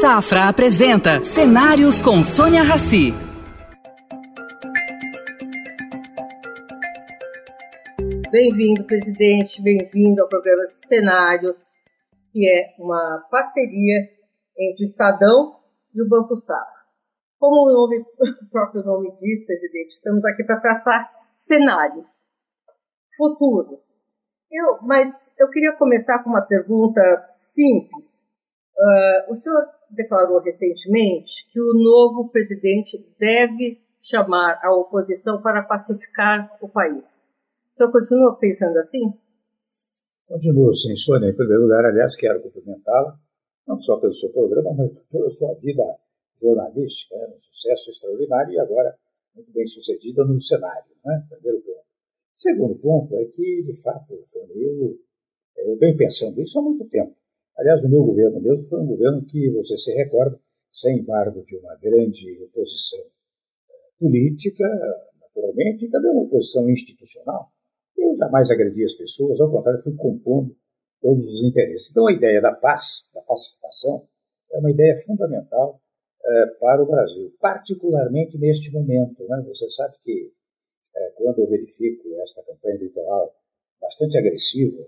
Safra apresenta Cenários com Sônia Rassi. Bem-vindo, presidente, bem-vindo ao programa Cenários, que é uma parceria entre o Estadão e o Banco Safra. Como o, nome, o próprio nome diz, presidente, estamos aqui para traçar cenários futuros. Eu, mas eu queria começar com uma pergunta simples. Uh, o senhor declarou recentemente que o novo presidente deve chamar a oposição para pacificar o país. O senhor continua pensando assim? Continuo, sim, Sônia. Em primeiro lugar, aliás, quero cumprimentá-la, não só pelo seu programa, mas por toda a sua vida jornalística, né? um sucesso extraordinário e agora muito bem sucedida no cenário. Né? Primeiro ponto. Segundo ponto é que, de fato, eu, eu venho pensando isso há muito tempo. Aliás, o meu governo mesmo foi um governo que, você se recorda, sem embargo de uma grande oposição eh, política, naturalmente, e também uma oposição institucional. Eu jamais agredi as pessoas, ao contrário, fui compondo todos os interesses. Então, a ideia da paz, da pacificação, é uma ideia fundamental é, para o Brasil, particularmente neste momento. Né? Você sabe que, é, quando eu verifico esta campanha eleitoral bastante agressiva,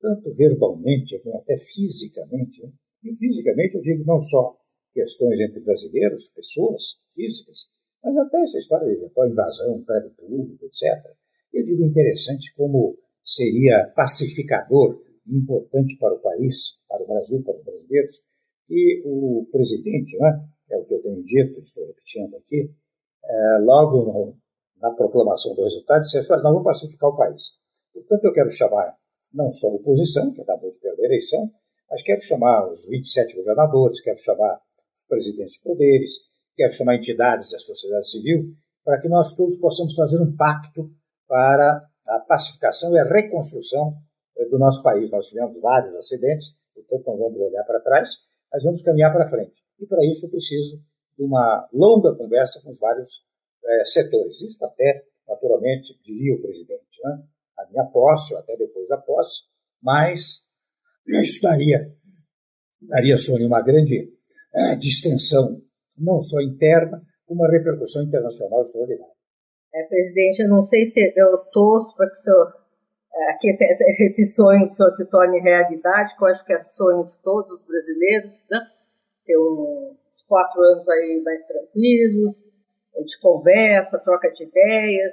tanto verbalmente como até fisicamente. Né? E fisicamente eu digo não só questões entre brasileiros, pessoas físicas, mas até essa história de eventual invasão, prédio público, etc. Eu digo interessante como seria pacificador e importante para o país, para o Brasil, para os brasileiros, que o presidente, né, é o que eu tenho dito, estou repetindo aqui, é, logo no, na proclamação do resultado, disse: nós vamos pacificar o país. Portanto, eu quero chamar não só a oposição, que acabou de perder a eleição, mas quero chamar os 27 governadores, quero chamar os presidentes de poderes, quero chamar entidades da sociedade civil, para que nós todos possamos fazer um pacto para a pacificação e a reconstrução eh, do nosso país. Nós tivemos vários acidentes, portanto não vamos olhar para trás, mas vamos caminhar para frente. E para isso eu preciso de uma longa conversa com os vários é, setores. Isso até, naturalmente, diria o presidente. Né? A minha posse, ou até depois da posse, mas isso daria, daria, Sônia, uma grande é, distensão, não só interna, como uma repercussão internacional extraordinária. É, presidente, eu não sei se eu torço para que, o senhor, é, que esse, esse, sonho do senhor se torne realidade, que eu acho que é sonho de todos os brasileiros, né? ter uns quatro anos aí mais tranquilos, de conversa, troca de ideias,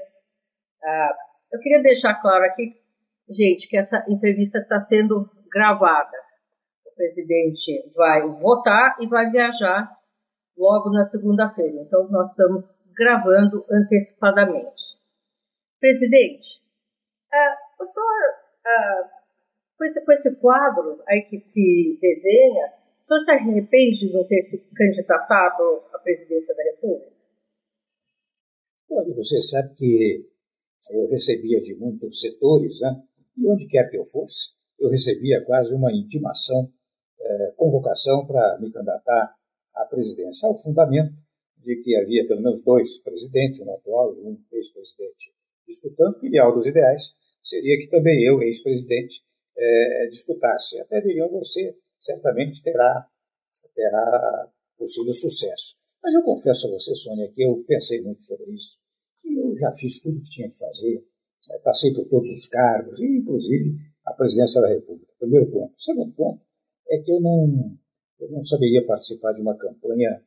ah, eu queria deixar claro aqui, gente, que essa entrevista está sendo gravada. O presidente vai votar e vai viajar logo na segunda-feira. Então, nós estamos gravando antecipadamente. Presidente, uh, o senhor, uh, com, esse, com esse quadro aí que se desenha, o senhor se arrepende de não ter se candidatado à presidência da República? Olha, você sabe que eu recebia de muitos setores, né? e onde quer que eu fosse, eu recebia quase uma intimação, eh, convocação para me candidatar à presidência, ao fundamento de que havia pelo menos dois presidentes, um atual e um ex-presidente, disputando, que o ideal dos ideais seria que também eu, ex-presidente, eh, disputasse. Até diriam, você certamente terá, terá possível sucesso. Mas eu confesso a você, Sônia, que eu pensei muito sobre isso eu já fiz tudo o que tinha que fazer, né, passei por todos os cargos, inclusive a presidência da República. Primeiro ponto. Segundo ponto é que eu não, eu não saberia participar de uma campanha,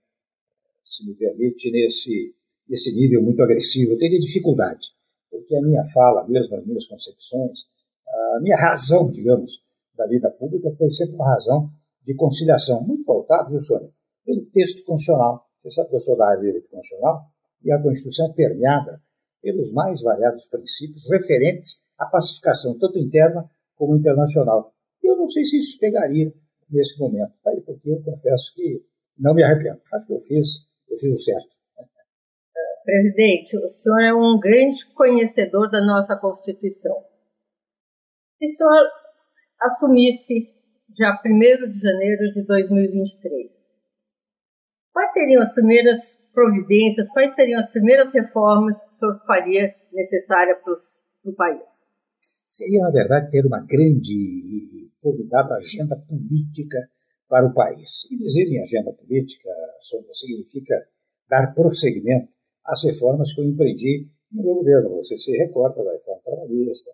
se me permite, nesse, nesse nível muito agressivo. Eu teria dificuldade, porque a minha fala, mesmo as minhas concepções, a minha razão, digamos, da vida pública foi sempre uma razão de conciliação, muito pautada, viu, Sônia, pelo texto constitucional. Você sabe que eu sou da área de direito constitucional, e a Constituição é permeada pelos mais variados princípios referentes à pacificação, tanto interna como internacional. Eu não sei se isso pegaria nesse momento, tá aí porque eu confesso que não me arrependo. Acho que eu fiz, eu fiz o certo. Presidente, o senhor é um grande conhecedor da nossa Constituição. Se o senhor assumisse dia 1 de janeiro de 2023, quais seriam as primeiras providências, quais seriam as primeiras reformas que o senhor faria necessária para o país? Seria, na verdade, ter uma grande e formidável agenda política para o país. E dizer em agenda política, Sônia, significa dar prosseguimento às reformas que eu empreendi no meu governo. Você se recorda da reforma trabalhista,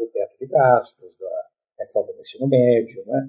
do teto de gastos, da reforma do ensino médio, né?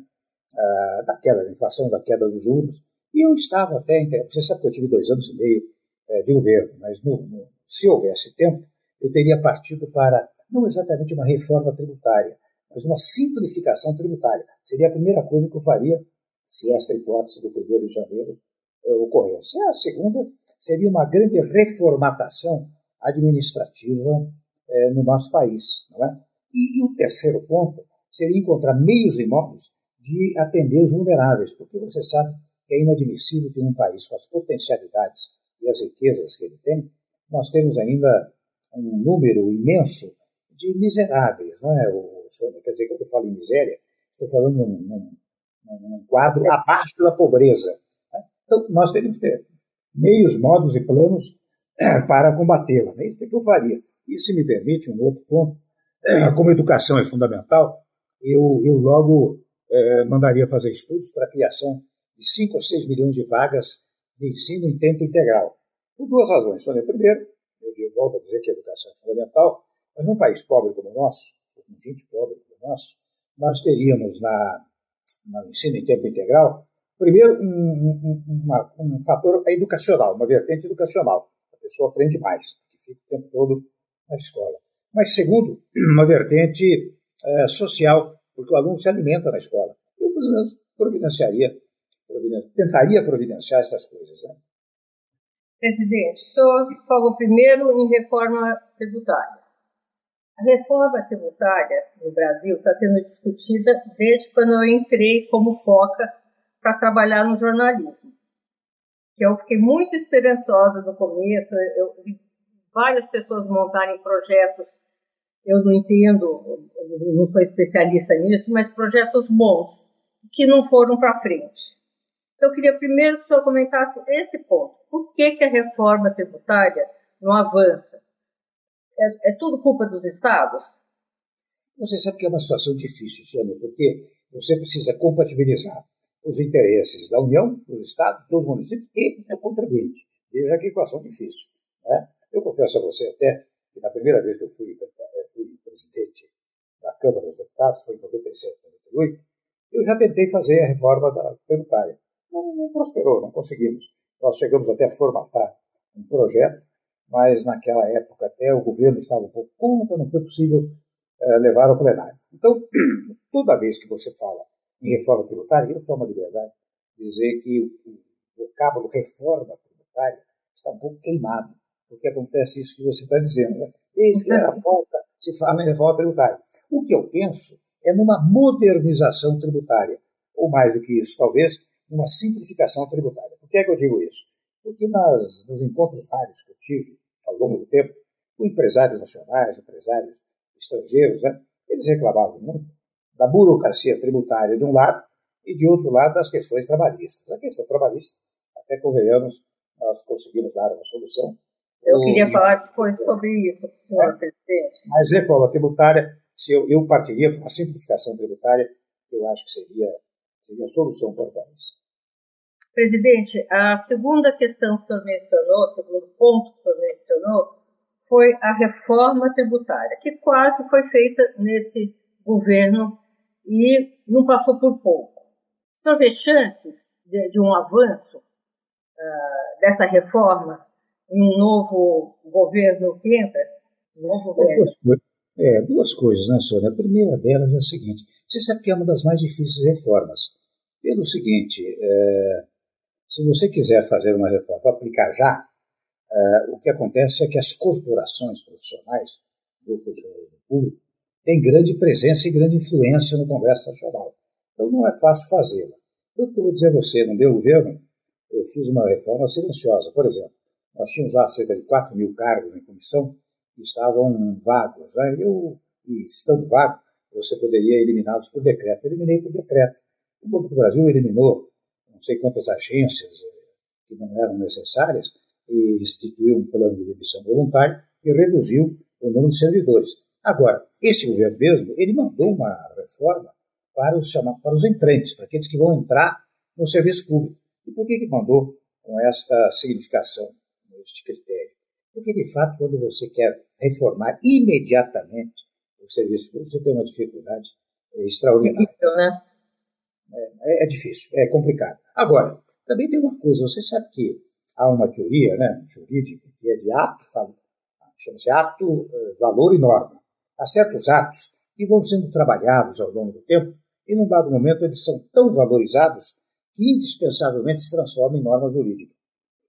Ah, da queda da inflação, da queda dos juros. E eu estava até, você sabe que eu tive dois anos e meio é, de governo, mas no, no, se houvesse tempo, eu teria partido para, não exatamente uma reforma tributária, mas uma simplificação tributária. Seria a primeira coisa que eu faria se esta hipótese do 1 de janeiro uh, ocorresse. A segunda seria uma grande reformatação administrativa uh, no nosso país. Não é? e, e o terceiro ponto seria encontrar meios e modos de atender os vulneráveis, porque você sabe que é inadmissível que em um país com as potencialidades e as riquezas que ele tem, nós temos ainda um número imenso de miseráveis, não é, o? Quer dizer, quando eu falo em miséria, estou falando num, num, num quadro abaixo da pobreza. Né? Então, nós temos que ter meios, modos e planos para combatê-la. É isso que eu faria. E, se me permite, um outro ponto, como educação é fundamental, eu, eu logo eh, mandaria fazer estudos para a criação de 5 ou 6 milhões de vagas de ensino em tempo integral. Por duas razões. Sônia, primeiro, eu digo, volto a dizer que a educação é fundamental, mas num país pobre como o nosso, com gente pobre como o nosso, nós teríamos na, no ensino em tempo integral, primeiro, um, um, uma, um fator educacional, uma vertente educacional. A pessoa aprende mais, fica o tempo todo na escola. Mas, segundo, uma vertente é, social, porque o aluno se alimenta na escola. Eu, pelo menos, providenciaria, tentaria providenciar essas coisas. Né? Presidente, o senhor primeiro em reforma tributária. A reforma tributária no Brasil está sendo discutida desde quando eu entrei como foca para trabalhar no jornalismo. Que eu fiquei muito esperançosa no começo, eu vi várias pessoas montarem projetos, eu não entendo, eu não sou especialista nisso, mas projetos bons, que não foram para frente. Então, eu queria primeiro que o senhor comentasse esse ponto. Por que, que a reforma tributária não avança? É, é tudo culpa dos estados? Você sabe que é uma situação difícil, Sônia, porque você precisa compatibilizar os interesses da União, dos estados, dos municípios e do contribuinte. Veja que equação difícil. Né? Eu confesso a você até que na primeira vez que eu fui, eh, fui presidente da Câmara dos Deputados, foi em 97, 98, eu já tentei fazer a reforma da tributária. Não, não prosperou, não conseguimos. Nós chegamos até a formatar um projeto mas naquela época até o governo estava um pouco contra, não foi possível uh, levar ao plenário. Então, toda vez que você fala em reforma tributária, eu tomo a liberdade de dizer que o, vocábulo reforma tributária está um pouco queimado, porque acontece isso que você está dizendo. Né? Desde era volta, se fala em reforma tributária. O que eu penso é numa modernização tributária, ou mais do que isso, talvez, numa simplificação tributária. Por que é que eu digo isso? Porque nas, nos encontros vários que eu tive ao longo do tempo, com empresários nacionais, empresários estrangeiros, né, eles reclamavam muito da burocracia tributária de um lado e de outro lado das questões trabalhistas. A questão trabalhista, até convenhamos, nós conseguimos dar uma solução. Eu queria falar depois sobre isso, senhor é, presidente. Mas reforma tributária, se eu, eu partiria para uma simplificação tributária, eu acho que seria, seria a solução para o país. Presidente, a segunda questão que o senhor mencionou, o segundo ponto que o senhor mencionou, foi a reforma tributária, que quase foi feita nesse governo e não passou por pouco. O senhor vê chances de, de um avanço uh, dessa reforma em um novo governo que entra? novo governo? É, duas coisas, né, Sônia? A primeira delas é a seguinte: você sabe que é uma das mais difíceis reformas. Pelo seguinte, é, se você quiser fazer uma reforma, aplicar já, uh, o que acontece é que as corporações profissionais do funcionalismo público têm grande presença e grande influência no Congresso Nacional. Então não é fácil fazê-la. Eu vou dizer a você, no meu governo, eu fiz uma reforma silenciosa. Por exemplo, nós tínhamos lá cerca de 4 mil cargos em comissão que estavam vagos. Né? Eu, e estando vago, você poderia eliminá-los por decreto. Eu eliminei por decreto. O Banco do Brasil eliminou não sei quantas agências eh, que não eram necessárias e instituiu um plano de demissão voluntária e reduziu o número de servidores. Agora, esse governo mesmo, ele mandou uma reforma para os, chamados, para os entrantes, para aqueles que vão entrar no serviço público. E por que, que mandou com esta significação, este critério? Porque, de fato, quando você quer reformar imediatamente o serviço público, você tem uma dificuldade extraordinária. Difícil, né? É, é, difícil, é complicado. Agora, também tem uma coisa, você sabe que há uma teoria né, jurídica que é de ato, chama-se ato, eh, valor e norma. Há certos atos que vão sendo trabalhados ao longo do tempo e, num dado momento, eles são tão valorizados que indispensavelmente se transformam em norma jurídica.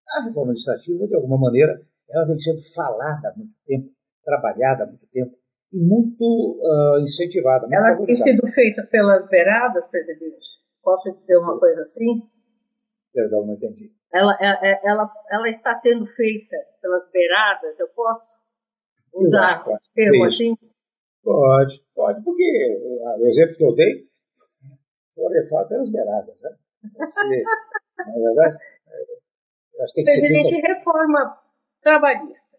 A reforma administrativa, de alguma maneira, ela vem sendo falada há muito tempo, trabalhada há muito tempo e muito uh, incentivada. Muito ela tem sido feita pelas beiradas, presidente? Posso dizer uma coisa assim? Perdão, não entendi. Ela, ela, é, é, ela, ela está sendo feita pelas beiradas, eu posso usar o termo assim? Pode, pode, porque o exemplo que eu dei foi reforma pelas beiradas, né? Você, na verdade, acho que tem que Presidente, ser reforma trabalhista.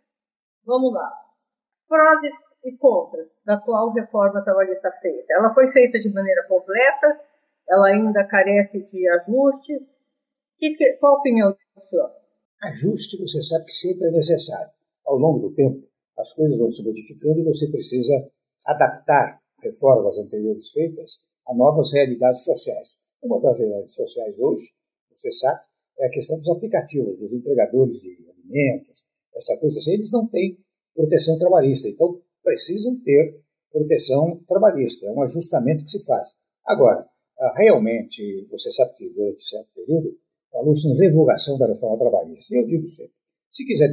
Vamos lá. Prós e contras da atual reforma trabalhista feita. Ela foi feita de maneira completa, ela ainda carece de ajustes. Que, que, qual a opinião do senhor? Ajuste, você sabe que sempre é necessário. Ao longo do tempo, as coisas vão se modificando e você precisa adaptar reformas anteriores feitas a novas realidades sociais. Uma das realidades sociais hoje, você sabe, é a questão dos aplicativos, dos entregadores de alimentos, essa coisa assim, eles não têm proteção trabalhista, então precisam ter proteção trabalhista, é um ajustamento que se faz. Agora, ah, realmente, você sabe que durante certo período falou-se em revogação da reforma trabalhista, eu digo sempre, se quiser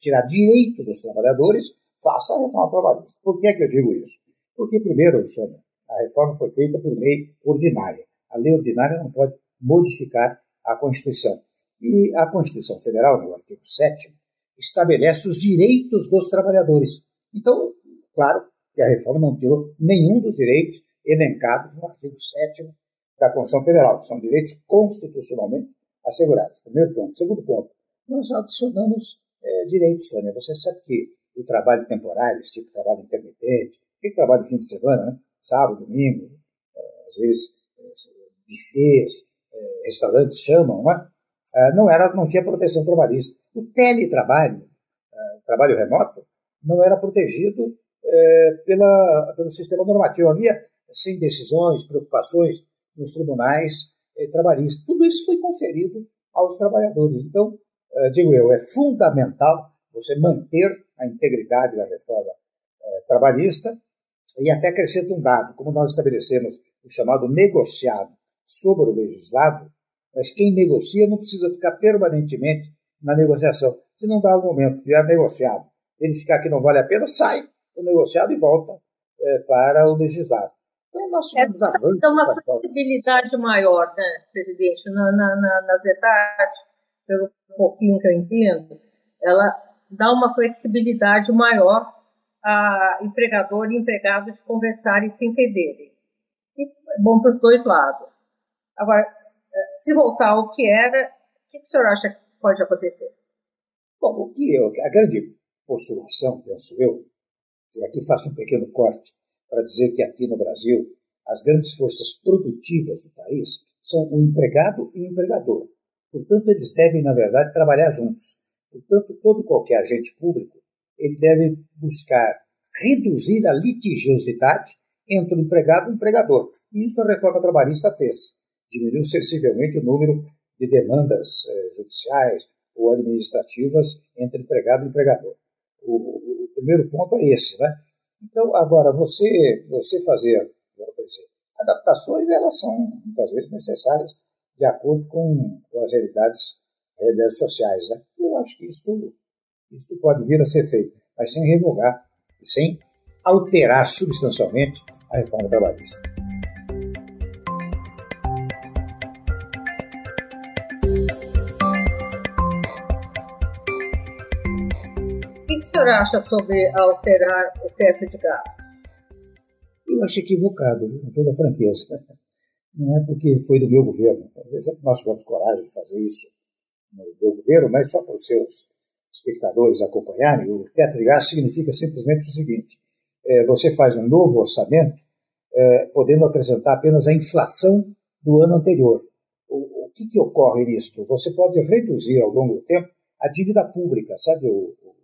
tirar direito dos trabalhadores, faça a reforma trabalhista. Por que é que eu digo isso? Porque, primeiro, Sônia, a reforma foi feita por lei ordinária. A lei ordinária não pode modificar a Constituição. E a Constituição Federal, no artigo 7, estabelece os direitos dos trabalhadores. Então, claro que a reforma não tirou nenhum dos direitos elencados no artigo 7 da Constituição Federal, que são direitos constitucionalmente assegurados. Primeiro ponto. Segundo ponto, nós adicionamos é, direitos, Sônia. Você sabe que o trabalho temporário, esse tipo de trabalho intermitente, que trabalho de fim de semana, né? sábado, domingo, é, às vezes é, bufês, é, restaurantes chamam, né? não, era, não tinha proteção trabalhista. O teletrabalho, o trabalho remoto, não era protegido pela, pelo sistema normativo. Havia, sem decisões, preocupações nos tribunais trabalhistas. Tudo isso foi conferido aos trabalhadores. Então, eh, digo eu, é fundamental você manter a integridade da reforma eh, trabalhista e até acrescento um dado, como nós estabelecemos o chamado negociado sobre o legislado, mas quem negocia não precisa ficar permanentemente na negociação. Se não dá o momento de vier negociado, ele ficar que não vale a pena, sai do negociado e volta é, para o legislado. Então, nós é, então uma flexibilidade maior, né, presidente? Na, na, na, na verdade, pelo pouquinho que eu entendo, ela dá uma flexibilidade maior a empregador e empregado de conversarem e se entenderem. é bom para os dois lados. Agora, se voltar ao que era, o que o senhor acha que pode acontecer? Bom, o que eu, a grande postulação, penso eu, e aqui faço um pequeno corte para dizer que aqui no Brasil as grandes forças produtivas do país são o empregado e o empregador. Portanto, eles devem, na verdade, trabalhar juntos. Portanto, todo e qualquer agente público ele deve buscar reduzir a litigiosidade entre o empregado e o empregador. E isso a reforma trabalhista fez. Diminuiu sensivelmente o número de demandas eh, judiciais ou administrativas entre empregado e empregador. O, o, primeiro ponto é esse, né? Então, agora, você, você fazer dizer, adaptações, elas são muitas vezes necessárias de acordo com, com as realidades, realidades sociais. Né? Eu acho que isso, isso pode vir a ser feito, mas sem revogar sem alterar substancialmente a reforma trabalhista. Senhor acha sobre alterar o teto de gasto? Eu acho equivocado, com toda franqueza não é porque foi do meu governo. Nós tivemos coragem de fazer isso no meu governo, mas só para os seus espectadores acompanharem. O teto de gastos significa simplesmente o seguinte: é, você faz um novo orçamento, é, podendo apresentar apenas a inflação do ano anterior. O, o, que, que ocorre nisso? Você pode reduzir ao longo do tempo a dívida pública, sabe, o, o,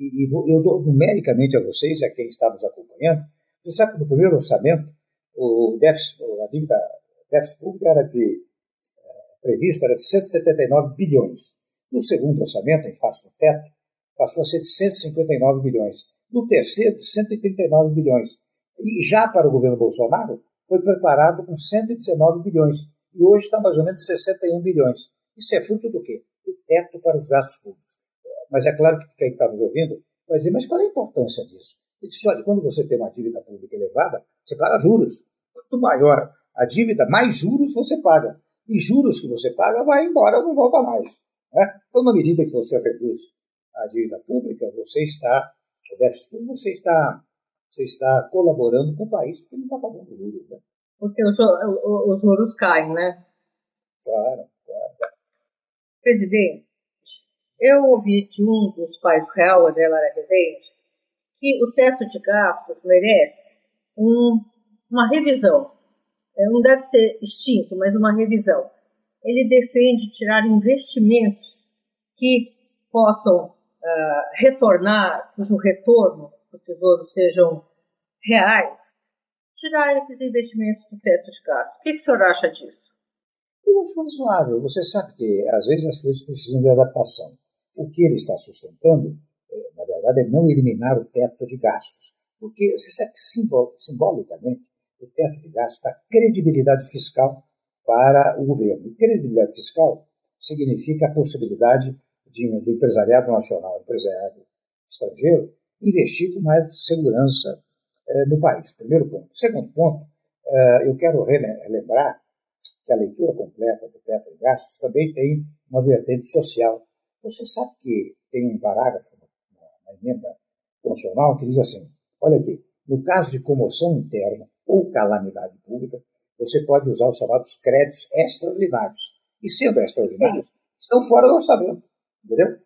e, e eu dou numericamente a vocês, a quem está nos acompanhando, você sabe que no primeiro orçamento, o déficit, a dívida déficit público era de, eh, previsto era de 179 bilhões. No segundo orçamento, em face do teto, passou a ser de 159 bilhões. No terceiro, de 139 bilhões. E já para o governo Bolsonaro, foi preparado com 119 bilhões. E hoje está mais ou menos 61 bilhões. Isso é fruto do quê? Do teto para os gastos públicos. Mas é claro que quem está nos ouvindo vai dizer, mas qual é a importância disso? Ele disse, olha, quando você tem uma dívida pública elevada, você paga juros. Quanto maior a dívida, mais juros você paga. E juros que você paga vai embora, não volta mais. Né? Então, na medida que você reduz a dívida pública, você está, o déficit público, você está, você está colaborando com o país que não está pagando juros. Né? Porque os, os juros caem, né? Claro, claro. Presidente, eu ouvi de um dos pais real, Adelara Rezende, que o teto de gastos merece um, uma revisão. É, não deve ser extinto, mas uma revisão. Ele defende tirar investimentos que possam uh, retornar, cujo retorno do Tesouro sejam reais, tirar esses investimentos do teto de gastos. O que, que o senhor acha disso? Eu acho razoável. Você sabe que, às vezes, as coisas precisam de adaptação. O que ele está sustentando, é, na verdade, é não eliminar o teto de gastos. Porque você sabe que simbolicamente o teto de gastos dá credibilidade fiscal para o governo. E credibilidade fiscal significa a possibilidade de, do empresariado nacional, empresariado estrangeiro, investir com mais segurança eh, no país. Primeiro ponto. Segundo ponto, eh, eu quero relembrar que a leitura completa do teto de gastos também tem uma vertente social você sabe que tem um parágrafo na, emenda constitucional que diz assim: olha aqui, no caso de comoção interna ou calamidade pública, você pode usar os chamados créditos extraordinários. E sendo extraordinários, estão fora do orçamento. Entendeu?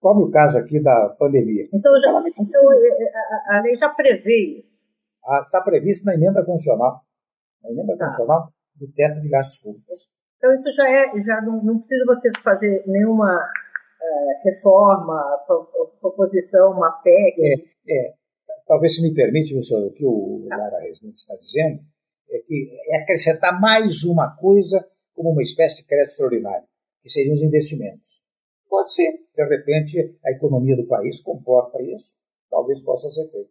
Tome o caso aqui da pandemia. Então, já, então é, é, a, a, lei já prevê isso. Está ah, previsto na emenda constitucional. Na emenda tá. constitucional do teto de gastos públicos. Então isso já é, já não, não precisa vocês fazer nenhuma é, reforma, proposição, uma PEC. É, é, talvez se me permite, professor, o que o tá. Lara Resmente está dizendo é que é acrescentar mais uma coisa como uma espécie de crédito extraordinário, que seriam os investimentos. Pode ser, de repente, a economia do país comporta isso, talvez possa ser feito.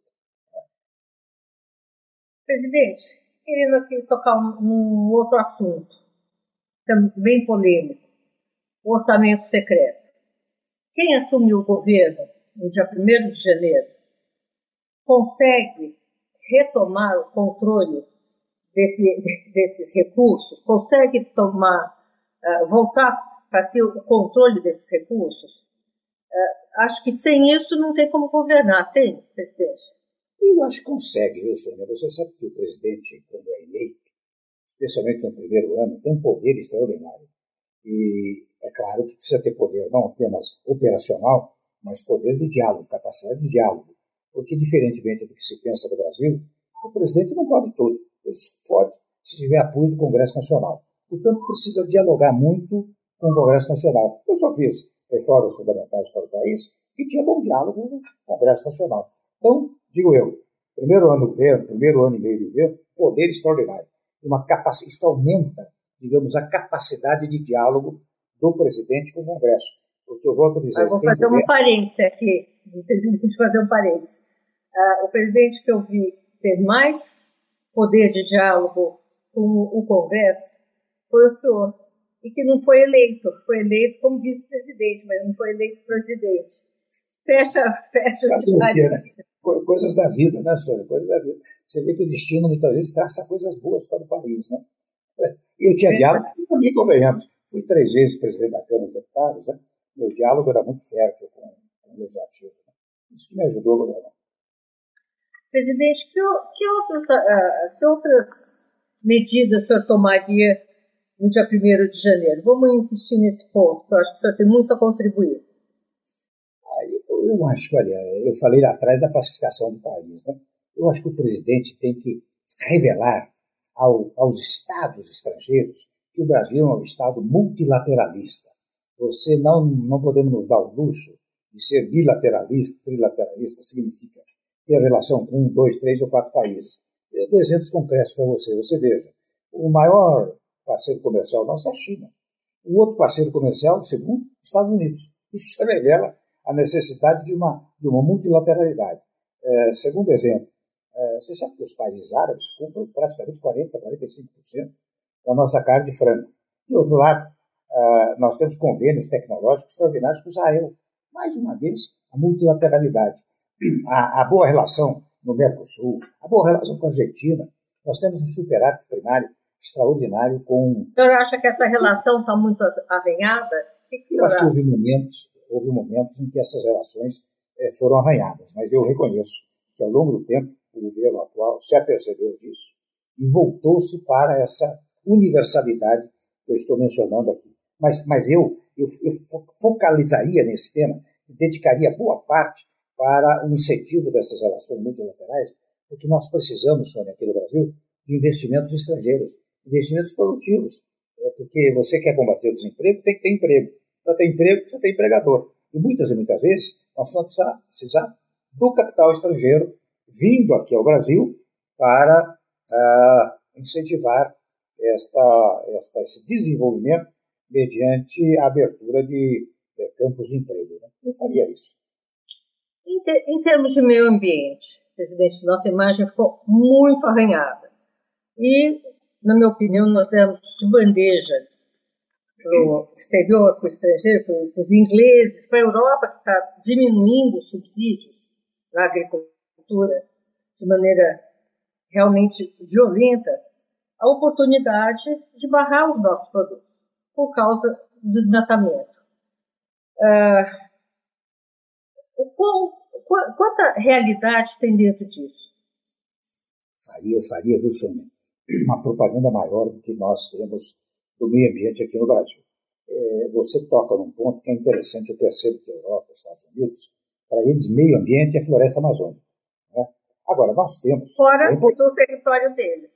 Presidente, querendo aqui tocar um, um outro assunto também polêmico, o orçamento secreto. Quem assumiu o governo no dia 1 de janeiro consegue retomar o controle desse, desses recursos, consegue tomar, uh, voltar para si o controle desses recursos? Uh, acho que sem isso não tem como governar, tem, presidente? Eu acho que consegue, viu, Sônia? Você sabe que o presidente, quando é eleito, especialmente no primeiro ano, tem um poder extraordinário. E é claro que precisa ter poder não apenas operacional, mas poder de diálogo, capacidade de diálogo. Porque, diferentemente do que se pensa no Brasil, o presidente não pode tudo. Ele pode se tiver apoio do Congresso Nacional. Portanto, precisa dialogar muito com o Congresso Nacional. Eu só fiz reformas fundamentais para o país que tinha bom diálogo no Congresso Nacional. Então, digo eu, primeiro ano do governo, primeiro ano e meio de governo, poder extraordinário uma capacidade, isto aumenta, digamos, a capacidade de diálogo do presidente com o Congresso. Porque eu volto a dizer. Eu vou fazer um parêntese aqui, presidente, fazer um parêntese. Uh, o presidente que eu vi ter mais poder de diálogo com o Congresso foi o senhor, e que não foi eleito, foi eleito como vice-presidente, mas não foi eleito presidente. Fecha, fecha o né? Coisas da vida, né, senhora? Coisas da vida. Você vê que o destino muitas vezes traça coisas boas para o país. Né? É, eu tinha é. diálogo, e também convenhamos. Fui três vezes presidente da Câmara dos Deputados, né? meu diálogo era muito fértil com, com o legislativo. Né? Isso que me ajudou a governar. Presidente, que, que, outros, uh, que outras medidas o senhor tomaria no dia 1 de janeiro? Vamos insistir nesse ponto, que eu acho que o senhor tem muito a contribuir. eu, eu acho que, olha, eu falei lá atrás da pacificação do país, né? Eu acho que o presidente tem que revelar ao, aos estados estrangeiros que o Brasil é um Estado multilateralista. Você não, não podemos nos dar o luxo de ser bilateralista, trilateralista, significa ter relação com um, dois, três ou quatro países. Eu dou exemplos concretos para você. Você veja, o maior parceiro comercial nosso é a China. O outro parceiro comercial, segundo, Estados Unidos. Isso revela a necessidade de uma, de uma multilateralidade. É, segundo exemplo, é, você sabe que os países árabes compram praticamente 40%, 45% da nossa carne de frango. De outro lado, é, nós temos convênios tecnológicos extraordinários com Israel. Mais uma vez, a multilateralidade. A, a boa relação no Mercosul, a boa relação com a Argentina. Nós temos um superávit primário extraordinário com. O senhor acha que essa relação está muito arranhada? Que que eu acho que houve momentos, houve momentos em que essas relações é, foram arranhadas, mas eu reconheço que ao longo do tempo o governo atual se apercebeu disso e voltou-se para essa universalidade que eu estou mencionando aqui. Mas, mas eu, eu, eu focalizaria nesse tema dedicaria boa parte para o incentivo dessas relações multilaterais, porque nós precisamos, Sônia, aqui no Brasil, de investimentos estrangeiros, investimentos produtivos. É porque você quer combater o desemprego, tem que ter emprego. Para ter emprego, você tem empregador. E muitas e muitas vezes, nós vamos precisar do capital estrangeiro vindo aqui ao Brasil para uh, incentivar esta, esta, esse desenvolvimento mediante a abertura de, de campos de emprego. Né? Eu faria isso. Em, em, termos de meio ambiente, presidente, nossa imagem ficou muito arranhada. E, na minha opinião, nós demos de bandeja para o exterior, para o estrangeiro, para os ingleses, para a Europa, que está diminuindo os subsídios na agricultura de maneira realmente violenta, a oportunidade de barrar os nossos produtos por causa do desmatamento. Uh, qual, qual, quanta realidade tem dentro disso? Faria, faria, viu, Sônia? Uma propaganda maior do que nós temos do meio ambiente aqui no Brasil. É, você toca num ponto que é interessante, eu percebo que a Europa, Estados Unidos, para eles, meio ambiente é floresta amazônica. Agora, nós temos. Fora é do território deles.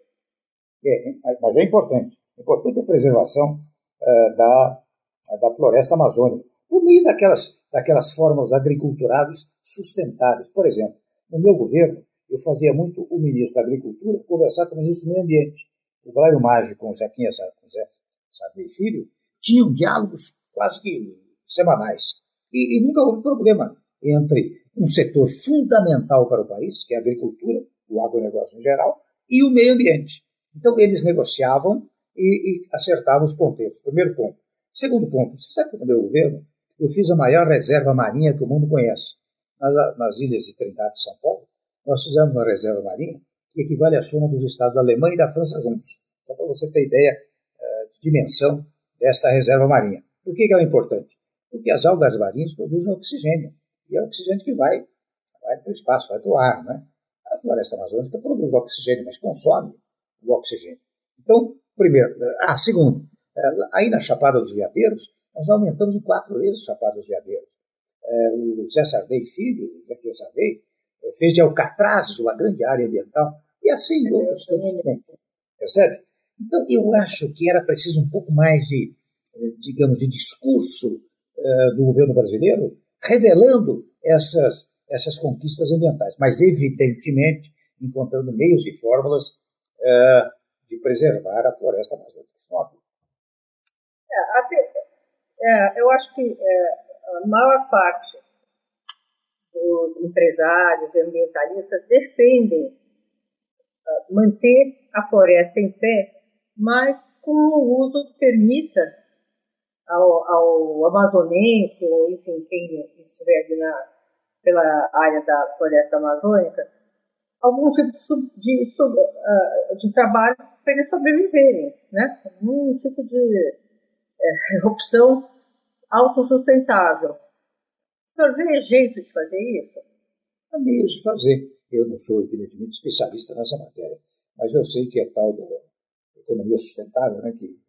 É, mas é importante. É importante a preservação uh, da, da floresta amazônica, por meio daquelas, daquelas formas agriculturáveis sustentáveis. Por exemplo, no meu governo, eu fazia muito o ministro da Agricultura conversar com o ministro do Meio Ambiente. O Valério Mágico com o Zequinha Sarney Filho tinham diálogos quase que semanais. E, e nunca houve problema entre um setor fundamental para o país, que é a agricultura, o agronegócio em geral, e o meio ambiente. Então, eles negociavam e, e acertavam os ponteiros. Primeiro ponto. Segundo ponto, você sabe que no meu governo eu fiz a maior reserva marinha que o mundo conhece. Nas, nas ilhas de Trindade e São Paulo, nós fizemos uma reserva marinha que equivale à soma dos estados da Alemanha e da França juntos. Só para você ter ideia uh, de dimensão desta reserva marinha. Por que, que ela é importante? Porque as algas marinhas produzem oxigênio. E é oxigênio que vai, vai para o espaço, vai para o ar. Né? A floresta amazônica produz oxigênio, mas consome o oxigênio. Então, primeiro. Ah, segundo, eh, aí na Chapada dos Veadeiros, nós aumentamos em quatro vezes a Chapada dos Veadeiros. É, o Zé Sardei Filho, o Zé Sardei, é, fez de Alcatrazes uma grande área ambiental, e assim outros tantos pontos. Percebe? Então, eu acho que era preciso um pouco mais de, digamos, de discurso do governo brasileiro revelando essas, essas conquistas ambientais, mas evidentemente encontrando meios e fórmulas uh, de preservar a floresta amazônica. É, até, é, eu acho que é, a maior parte dos empresários e ambientalistas defendem uh, manter a floresta em pé, mas com um uso que permita ao, ao amazonense, ou enfim, quem estiver ali na, pela área da floresta amazônica, algum tipo de, de, uh, de trabalho para eles sobreviverem, né? Um tipo de é, opção autossustentável. O senhor vê jeito de fazer isso? Há meios de fazer. Eu não sou, evidentemente, especialista nessa matéria, mas eu sei que é tal da economia sustentável, né, que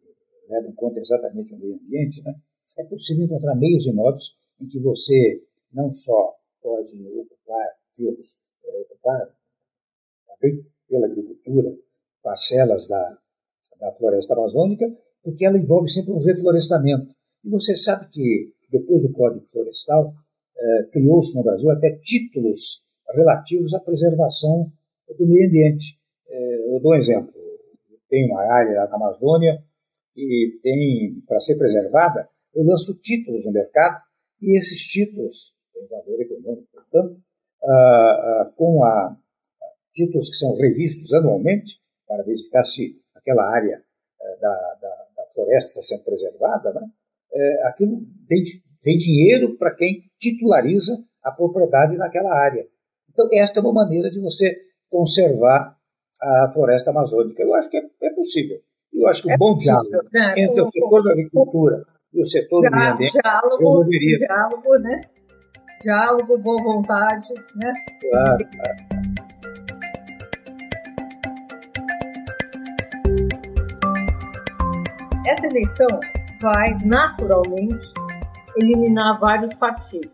leva em conta exatamente o meio ambiente, né, é possível encontrar meios e modos em que você não só pode ocupar fios, é, ocupar pela agricultura parcelas da, da floresta amazônica, porque ela envolve sempre um reflorestamento. E você sabe que, depois do Código Florestal, eh, criou-se no Brasil até títulos relativos à preservação do meio ambiente. Eh, eu dou um exemplo. Tem uma área na Amazônia que tem, para ser preservada, eu lanço títulos no mercado e esses títulos têm valor econômico, portanto, ah, ah, com a, títulos que são revistos anualmente para verificar se aquela área eh, da, da, da, floresta está sendo preservada, né? É, aquilo tem, tem dinheiro para quem titulariza a propriedade naquela área. Então, esta é uma maneira de você conservar a floresta amazônica. Eu acho que é, é possível. Eu acho que um é bom diálogo né? entre o, setor da agricultura e o setor do meio ambiente diálogo. Diálogo, né? Diálogo, boa vontade, né? Claro, claro. Essa eleição vai naturalmente eliminar vários partidos.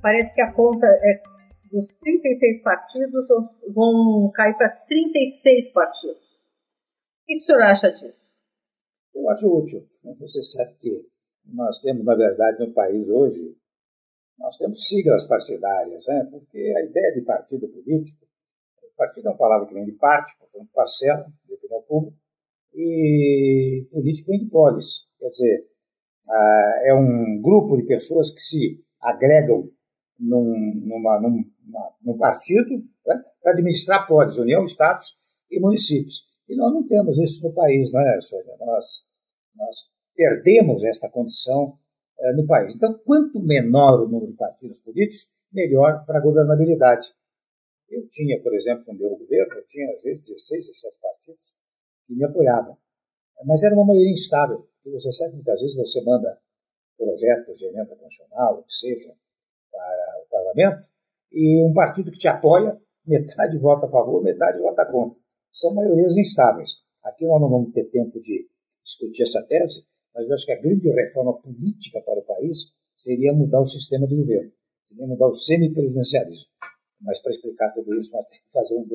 Parece que a conta é dos 36 partidos vão cair para 36 partidos. O que o senhor acha disso? Eu acho útil. Você sabe que nós temos, na verdade, no país hoje, nós temos siglas partidárias, né? porque a ideia de partido político, partido é uma palavra que vem de parte, portanto, parcela, de opinião pública, e político vem de polis. Quer dizer, é um grupo de pessoas que se agregam num, numa, num, num partido né, para administrar polis, União, Estados e municípios. E nós não temos isso no país, não é, Sônia? Nós, nós perdemos esta condição é, no país. Então, quanto menor o número de partidos políticos, melhor para a governabilidade. Eu tinha, por exemplo, no meu governo, eu tinha às vezes 16, 17 partidos que me apoiavam. Mas era uma maioria instável. E você sabe que muitas vezes você manda projetos de emenda constitucional, o que seja, para o parlamento, e um partido que te apoia, metade vota a favor, metade vota contra. São maiorias instáveis. Aqui nós não vamos ter tempo de discutir essa tese, mas eu acho que a grande reforma política para o país seria mudar o sistema de governo, seria mudar o semipresidencialismo. Mas para explicar tudo isso, nós temos que fazer um.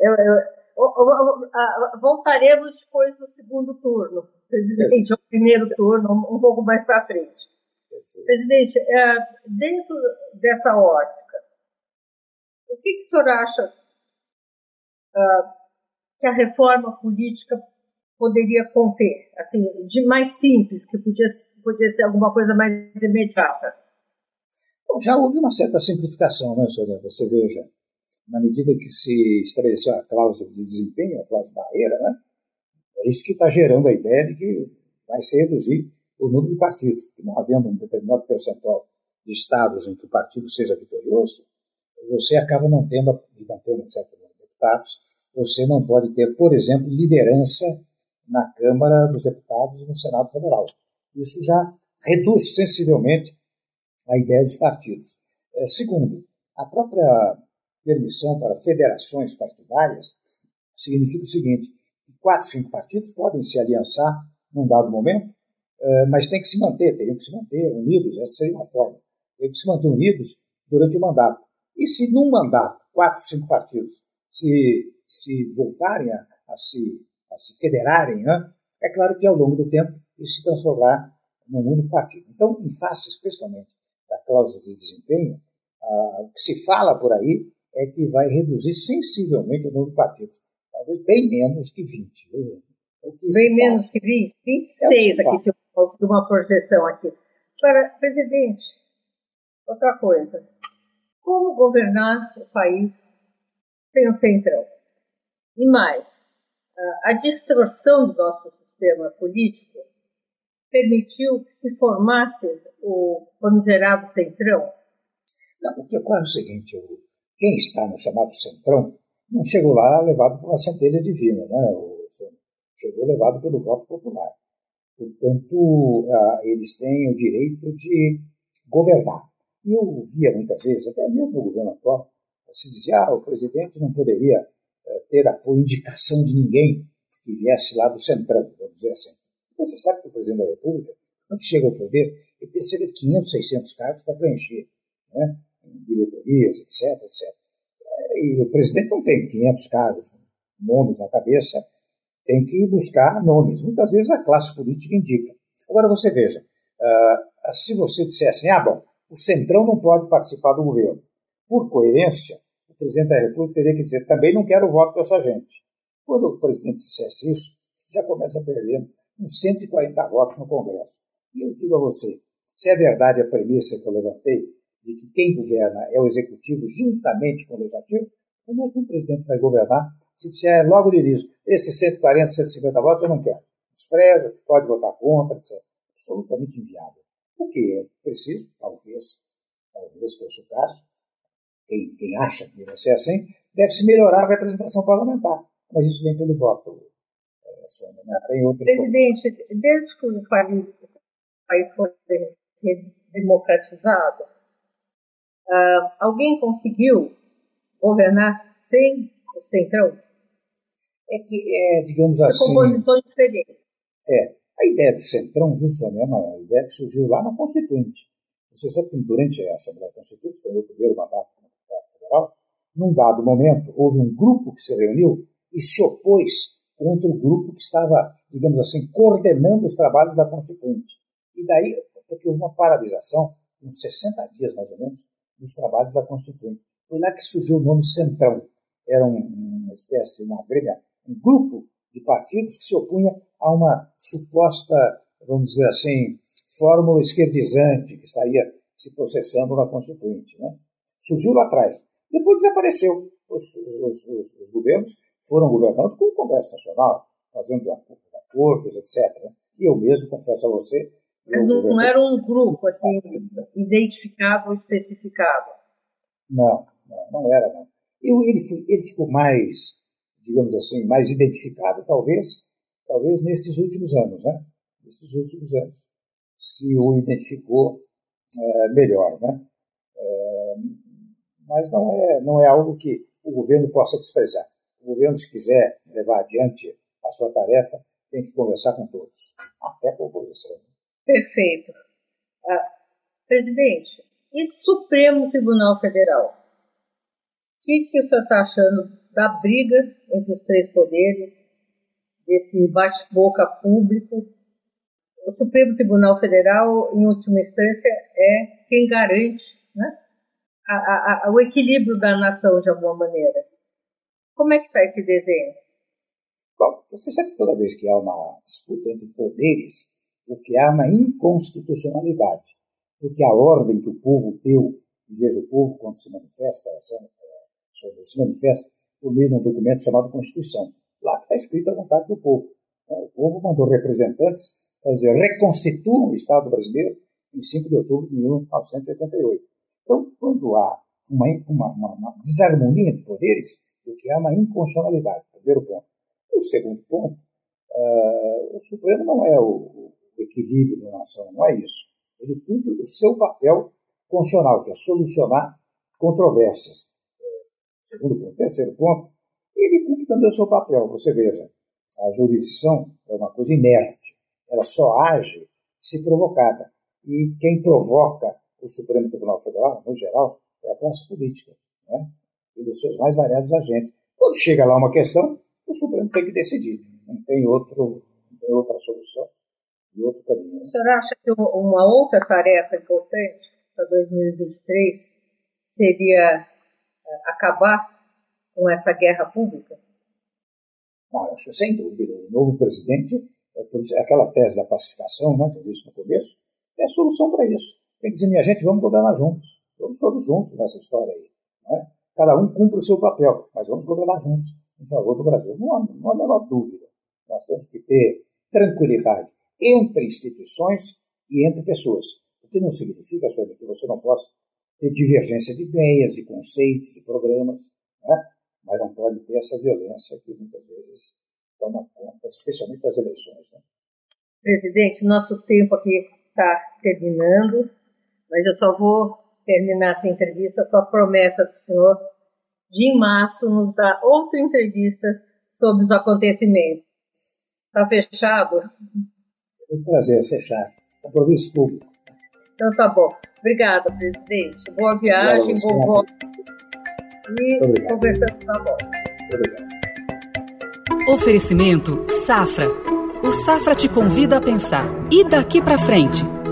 Eu, eu, voltaremos depois do segundo turno, presidente, ou primeiro turno, um pouco mais para frente. Presidente, é, dentro dessa ótica, o que, que o senhor acha que a reforma política poderia conter, assim, de mais simples, que podia, podia ser alguma coisa mais imediata? Bom, já houve uma certa simplificação, né, senhora? Você veja, na medida que se estabeleceu a cláusula de desempenho, a cláusula barreira, né? é isso que está gerando a ideia de que vai se reduzir o número de partidos. E não havendo um determinado percentual de estados em que o partido seja vitorioso, você acaba não tendo, não tendo certo número de deputados, você não pode ter, por exemplo, liderança na Câmara dos Deputados e no Senado Federal. Isso já reduz sensivelmente a ideia dos partidos. É, segundo, a própria permissão para federações partidárias significa o seguinte: quatro, cinco partidos podem se aliançar num dado momento, eh, mas tem que se manter, teriam que se manter unidos, essa seria uma forma. Tem que se manter unidos durante o mandato. E se num mandato, quatro, cinco partidos se, se voltarem a, a, se, a se federarem, né, é claro que ao longo do tempo isso se transformará num único partido. Então, em face, especialmente, da cláusula de desempenho, ah, o que se fala por aí é que vai reduzir sensivelmente o número de partidos. Talvez bem menos que 20. É bem menos que 20? 26 é aqui, de uma projeção aqui. Para, presidente, outra coisa. Como governar o país sem o centrão? E mais, a distorção do nosso sistema político permitiu que se formasse o famigerado centrão? Não, o que ocorre é o seguinte, quem está no chamado centrão não chegou lá levado por uma centelha divina, né? chegou levado pelo voto popular. Portanto, eles têm o direito de governar. E eu via muitas vezes, até mesmo no governo atual, se dizia ah, o presidente não poderia ter a indicação de ninguém que viesse lá do centrão, vamos dizer assim. Você sabe que o presidente da República, quando chega ao poder, ele tem cerca de 500, 600 cargos para preencher. Né? diretorias, etc, etc. E o presidente não tem 500 cargos, nomes na cabeça tem que buscar nomes. Muitas vezes a classe política indica. Agora você veja, uh, se você dissesse, assim, ah, bom, o Centrão não pode participar do governo, por coerência, o presidente da República teria que dizer, também não quero o voto dessa gente. Quando o presidente dissesse isso, já começa perdendo uns 140 votos no Congresso. E eu digo a você, se é verdade a premissa que eu levantei, de que quem governa é o executivo juntamente com o legislativo, como é que um presidente vai governar se disser logo de início, esses 140, 150 votos eu não quero. Despreza, pode votar contra, etc. Absolutamente inviável. O que é preciso, talvez, talvez fosse o caso, quem, quem acha que deve ser assim, deve-se melhorar a representação parlamentar. Mas isso vem pelo voto, é, Sônia, não tem outro Presidente, ponto. desde que o país, o país foi democratizado, uh, alguém conseguiu governar sem o centrão? É que, é, digamos assim. Composições diferentes. É. A ideia do centrão, viu, Sônia, é uma ideia que surgiu lá na Constituinte. Você sabe que durante a Assembleia Constituinte, foi o primeiro mandato federal, num dado momento, houve um grupo que se reuniu e se opôs contra o grupo que estava, digamos assim, coordenando os trabalhos da Constituinte. E daí, porque houve uma paralisação, uns 60 dias mais ou menos, dos trabalhos da Constituinte. Foi lá que surgiu o nome Centrão. Era um, uma espécie, uma grelha, um grupo de partidos que se opunha a uma suposta, vamos dizer assim, fórmula esquerdizante que estaria se processando na Constituinte. Né? Surgiu lá atrás. Depois desapareceu. Os, os, os, os governos foram governando com o Congresso Nacional, fazendo acordos, etc. Né? E eu mesmo, confesso a você. Mas não, não, era um grupo assim, identificado ou especificado? Não, não, não era, não. Eu, ele, ele ficou mais, digamos assim, mais identificado, talvez, talvez nesses últimos anos, né? Nesses últimos anos se o identificou é, melhor, né? É, mas não é não é algo que o governo possa desprezar. O governo, se quiser levar adiante a sua tarefa, tem que conversar com todos, até com a oposição. Perfeito. Ah, presidente, e Supremo Tribunal Federal? O que, que o senhor está achando da briga entre os três poderes, desse bate-boca público? O Supremo Tribunal Federal, em última instância, é quem garante né, a, a, o equilíbrio da nação, de alguma maneira. Como é que está esse desenho? Bom, você sabe que toda vez que há uma disputa entre poderes, o que há é uma inconstitucionalidade. Porque a ordem que o povo deu, e veja o povo quando se manifesta, se manifesta por meio de um documento chamado Constituição. Lá está escrito a vontade do povo. Né? O povo mandou representantes, quer dizer, reconstituam o Estado brasileiro em 5 de outubro de 1988. Então, quando há uma, uma, uma, uma desarmonia entre poderes, o que há uma inconstitucionalidade, primeiro ponto. O segundo ponto, uh, o Supremo não é o, o equilíbrio da nação, não é isso. Ele cumpre o seu papel constitucional, que é solucionar controvérsias. Segundo ponto. Terceiro ponto, ele cumpre também o seu papel. Você veja, a jurisdição é uma coisa inerte. Ela só age se provocada. E quem provoca o Supremo Tribunal Federal, no geral, é a classe política, né? e dos seus mais variados agentes. Quando chega lá uma questão, o Supremo tem que decidir. Não tem, outro, não tem outra solução e outro caminho. O senhor acha que uma outra tarefa importante para 2023 seria acabar com essa guerra pública? Ah, acho sem dúvida. O novo presidente, é aquela tese da pacificação, né, que eu disse no começo, é a solução para isso. Tem que dizer, minha gente, vamos governar juntos. Vamos todos juntos nessa história aí. É? Cada um cumpre o seu papel, mas vamos governar juntos em favor do Brasil. Não há, não há a menor dúvida. Nós temos que ter tranquilidade entre instituições e entre pessoas. O que não significa, Sônia, que você não possa ter divergência de ideias, de conceitos, de programas, né? mas não pode ter essa violência que muitas vezes toma conta, especialmente das eleições. Né? Presidente, nosso tempo aqui está terminando, mas eu só vou terminar essa entrevista com a promessa do senhor de em março nos dar outra entrevista sobre os acontecimentos. Está fechado? É um prazer fechar. Compromisso público. Então tá bom. Obrigada, presidente. Boa viagem, bom voo. E conversando tá bom. Obrigado. Oferecimento Safra. O Safra te convida a pensar. E daqui para frente?